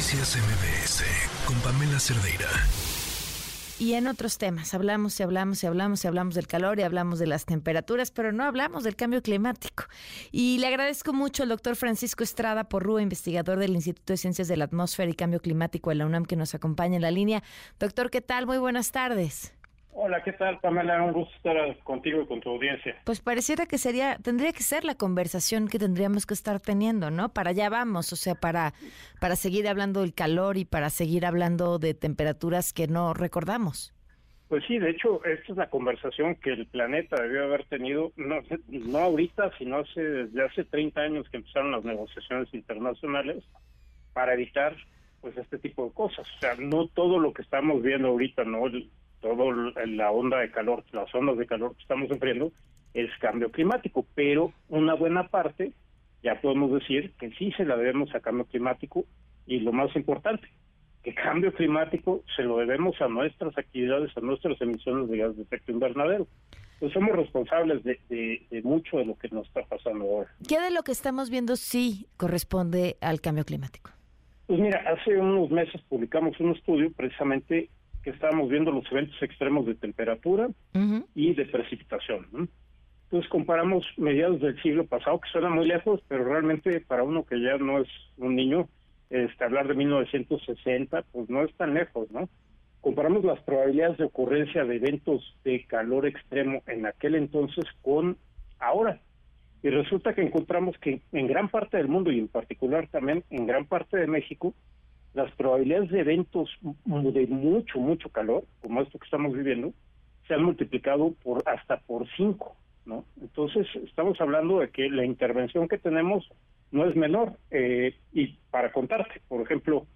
Noticias MBS con Pamela Cerdeira. Y en otros temas, hablamos y hablamos y hablamos y hablamos del calor y hablamos de las temperaturas, pero no hablamos del cambio climático. Y le agradezco mucho al doctor Francisco Estrada Porrúa, investigador del Instituto de Ciencias de la Atmósfera y Cambio Climático de la UNAM, que nos acompaña en la línea. Doctor, ¿qué tal? Muy buenas tardes. Hola, ¿qué tal, Pamela? Un gusto estar contigo y con tu audiencia. Pues pareciera que sería, tendría que ser la conversación que tendríamos que estar teniendo, ¿no? Para allá vamos, o sea, para, para seguir hablando del calor y para seguir hablando de temperaturas que no recordamos. Pues sí, de hecho, esta es la conversación que el planeta debió haber tenido, no, no ahorita, sino hace, desde hace 30 años que empezaron las negociaciones internacionales para evitar pues este tipo de cosas. O sea, no todo lo que estamos viendo ahorita, no todo la onda de calor, las ondas de calor que estamos sufriendo, es cambio climático, pero una buena parte ya podemos decir que sí se la debemos a cambio climático y lo más importante, que cambio climático se lo debemos a nuestras actividades, a nuestras emisiones de gas de efecto invernadero. Pues somos responsables de, de mucho de lo que nos está pasando ahora. ¿Qué de lo que estamos viendo sí corresponde al cambio climático? Pues mira, hace unos meses publicamos un estudio precisamente que estábamos viendo los eventos extremos de temperatura y de precipitación. Entonces comparamos mediados del siglo pasado, que suena muy lejos, pero realmente para uno que ya no es un niño, este, hablar de 1960, pues no es tan lejos, ¿no? Comparamos las probabilidades de ocurrencia de eventos de calor extremo en aquel entonces con ahora. Y resulta que encontramos que en gran parte del mundo y en particular también en gran parte de México, las probabilidades de eventos de mucho, mucho calor, como esto que estamos viviendo, se han multiplicado por hasta por cinco, ¿no? Entonces, estamos hablando de que la intervención que tenemos no es menor. Eh, y para contarte, por ejemplo,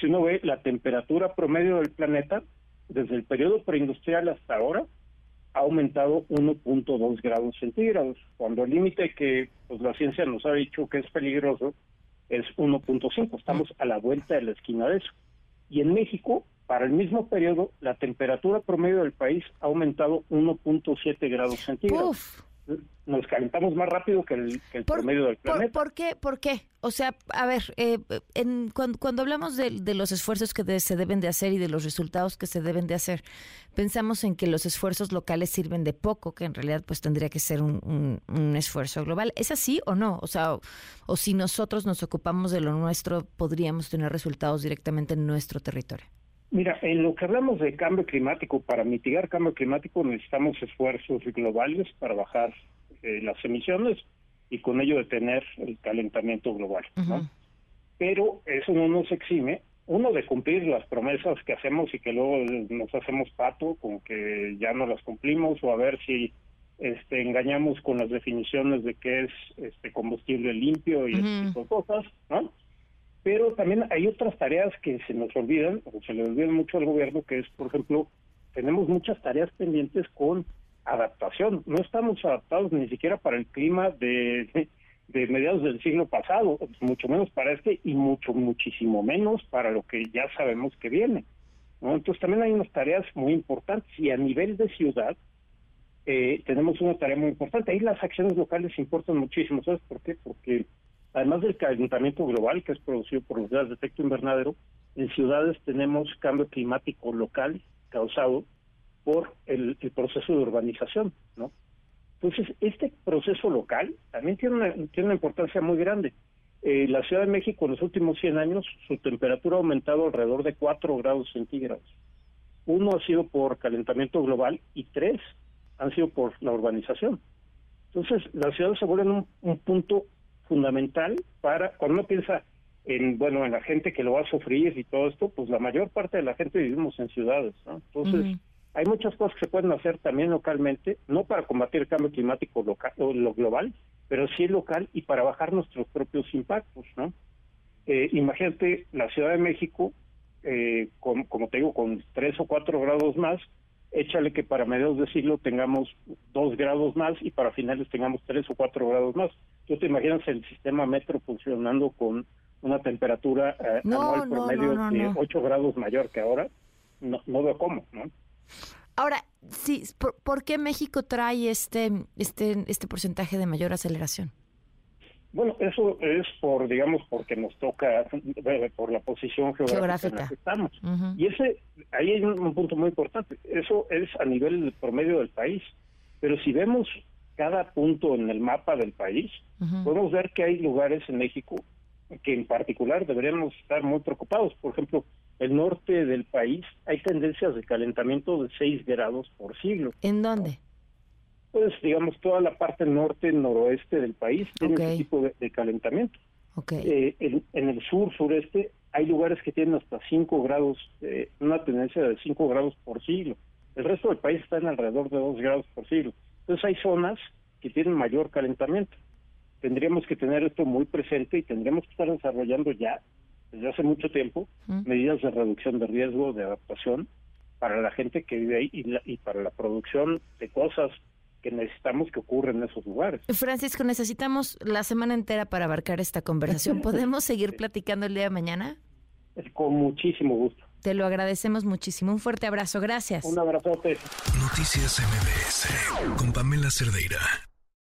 si uno ve la temperatura promedio del planeta, desde el periodo preindustrial hasta ahora, ha aumentado 1.2 grados centígrados, cuando el límite que pues, la ciencia nos ha dicho que es peligroso es 1.5. Estamos a la vuelta de la esquina de eso. Y en México, para el mismo periodo, la temperatura promedio del país ha aumentado 1.7 grados centígrados nos calentamos más rápido que el, promedio del planeta. Por, qué? ¿Por qué? O sea, a ver, eh, en, cuando, hablamos de, los esfuerzos que se deben de hacer y de los resultados que se deben de hacer, pensamos en que los esfuerzos locales sirven de poco, que en realidad pues tendría que ser un, esfuerzo global. ¿Es así o no? O sea, o si nosotros nos ocupamos de lo nuestro, podríamos tener resultados directamente en nuestro territorio. Mira, en lo que hablamos de cambio climático, para mitigar cambio climático necesitamos esfuerzos globales para bajar eh, las emisiones y con ello detener el calentamiento global. Pero eso no nos exime, uno, de cumplir las promesas que hacemos y que luego nos hacemos pato con que ya no las cumplimos o a ver si este, engañamos con las definiciones de qué es este combustible limpio y ese tipo de cosas, ¿no? pero también hay otras tareas que se nos olvidan, o se le olvidan mucho al gobierno, que es, por ejemplo, tenemos muchas tareas pendientes con adaptación. No estamos adaptados ni siquiera para el clima de, de mediados del siglo pasado, mucho menos para este y mucho, muchísimo menos para lo que ya sabemos que viene. Entonces también hay unas tareas muy importantes y a nivel de ciudad eh, tenemos una tarea muy importante. Ahí las acciones locales importan muchísimo. ¿Sabes por qué? Porque además del calentamiento global que es producido por los gases de efecto invernadero, en ciudades tenemos cambio climático local causado por el, proceso de urbanización, ¿no? Entonces, este proceso local también tiene una, tiene una importancia muy grande. Eh, la Ciudad de México en los últimos 100 años, su temperatura ha aumentado alrededor de 4 grados centígrados. Uno ha sido por calentamiento global y tres han sido por la urbanización. Entonces, las ciudades se vuelven un punto fundamental para, cuando uno piensa en, bueno, en la gente que lo va a sufrir y todo esto, pues la mayor parte de la gente vivimos en ciudades, ¿no? Entonces, hay muchas cosas que se pueden hacer también localmente, no para combatir el cambio climático local, o lo global, pero sí local y para bajar nuestros propios impactos, ¿no? Eh, imagínate la Ciudad de México, eh, con, como te digo, con tres o cuatro grados más, échale que para mediados de siglo tengamos dos grados más y para finales tengamos tres o cuatro grados más. ¿Tú te imaginas el sistema metro funcionando con una temperatura eh, anual promedio de 8 grados mayor que ahora? No, no veo cómo, ¿no? Ahora, sí, ¿por, qué México trae este, este, este porcentaje de mayor aceleración? Bueno, eso es por, digamos, porque nos toca, eh, por la posición geográfica, en la que estamos. Y ese, ahí hay un, punto muy importante. Eso es a nivel promedio del país. Pero si vemos cada punto en el mapa del país, podemos ver que hay lugares en México que en particular deberíamos estar muy preocupados. Por ejemplo, el norte del país hay tendencias de calentamiento de 6 grados por siglo. ¿En dónde? pues digamos toda la parte norte noroeste del país tiene ese tipo de, calentamiento. Eh, en, el sur sureste hay lugares que tienen hasta 5 grados, eh, una tendencia de 5 grados por siglo. El resto del país está en alrededor de 2 grados por siglo. Entonces hay zonas que tienen mayor calentamiento. Tendríamos que tener esto muy presente y tendríamos que estar desarrollando ya, desde hace mucho tiempo, medidas de reducción de riesgo, de adaptación para la gente que vive ahí y, y para la producción de cosas que necesitamos que ocurra en esos lugares. Francisco, necesitamos la semana entera para abarcar esta conversación. ¿Podemos seguir platicando el día de mañana? Con muchísimo gusto. Te lo agradecemos muchísimo. Un fuerte abrazo. Gracias. Un abrazote. Noticias MBS con Pamela Cerdeira.